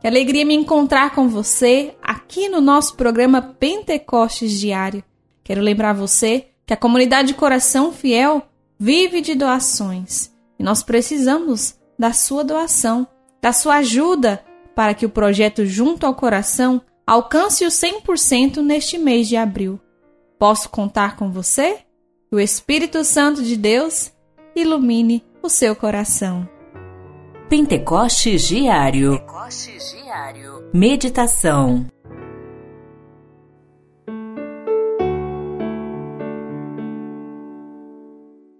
que alegria me encontrar com você aqui no nosso programa Pentecostes Diário. Quero lembrar você que a comunidade Coração Fiel vive de doações e nós precisamos da sua doação, da sua ajuda para que o projeto Junto ao Coração alcance o 100% neste mês de abril. Posso contar com você? o Espírito Santo de Deus ilumine o seu coração. Pentecostes Diário. Pentecostes Diário. Meditação.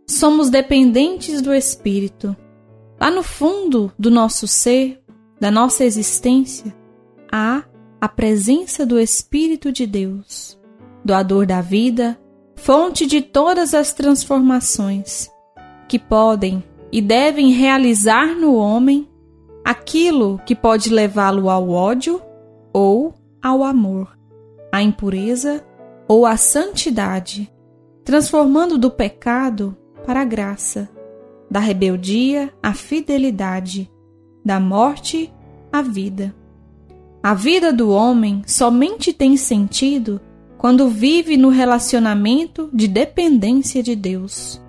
Somos dependentes do Espírito. Lá no fundo do nosso ser, da nossa existência, há a presença do Espírito de Deus, doador da vida, fonte de todas as transformações, que podem e devem realizar no homem aquilo que pode levá-lo ao ódio ou ao amor, à impureza ou à santidade, transformando do pecado para a graça, da rebeldia à fidelidade, da morte à vida. A vida do homem somente tem sentido quando vive no relacionamento de dependência de Deus.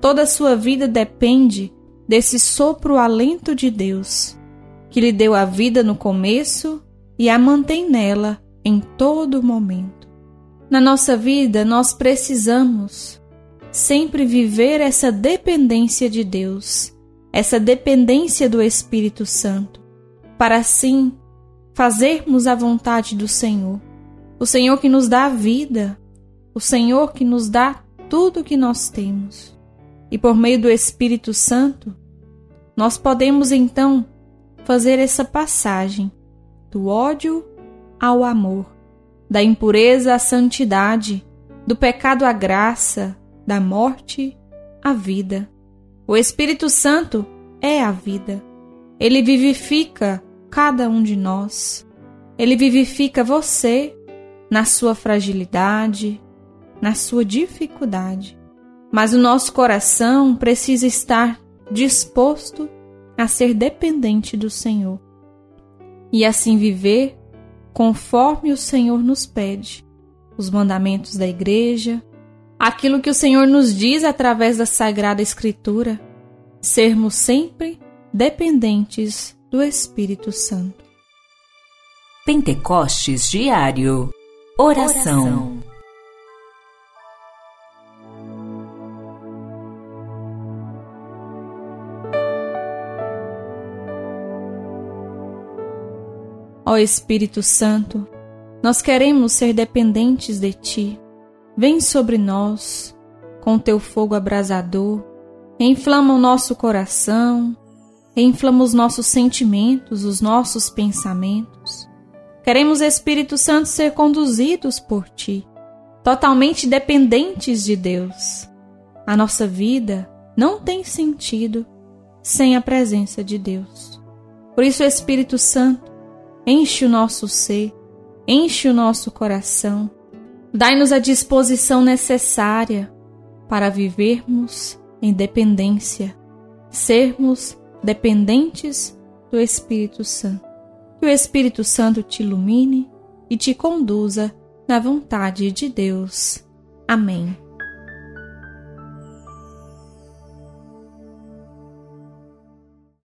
Toda a sua vida depende desse sopro alento de Deus, que lhe deu a vida no começo e a mantém nela em todo momento. Na nossa vida, nós precisamos sempre viver essa dependência de Deus, essa dependência do Espírito Santo, para assim fazermos a vontade do Senhor o Senhor que nos dá a vida, o Senhor que nos dá tudo o que nós temos. E por meio do Espírito Santo, nós podemos então fazer essa passagem do ódio ao amor, da impureza à santidade, do pecado à graça, da morte à vida. O Espírito Santo é a vida. Ele vivifica cada um de nós. Ele vivifica você na sua fragilidade, na sua dificuldade. Mas o nosso coração precisa estar disposto a ser dependente do Senhor e assim viver conforme o Senhor nos pede, os mandamentos da igreja, aquilo que o Senhor nos diz através da Sagrada Escritura, sermos sempre dependentes do Espírito Santo. Pentecostes Diário Oração. Ó Espírito Santo, nós queremos ser dependentes de Ti. Vem sobre nós com Teu fogo abrasador, inflama o nosso coração, inflama os nossos sentimentos, os nossos pensamentos Queremos, Espírito Santo, ser conduzidos por Ti, totalmente dependentes de Deus. A nossa vida não tem sentido sem a presença de Deus. Por isso, Espírito Santo, enche o nosso ser, enche o nosso coração, dai-nos a disposição necessária para vivermos em dependência, sermos dependentes do Espírito Santo. Que o Espírito Santo te ilumine e te conduza na vontade de Deus. Amém.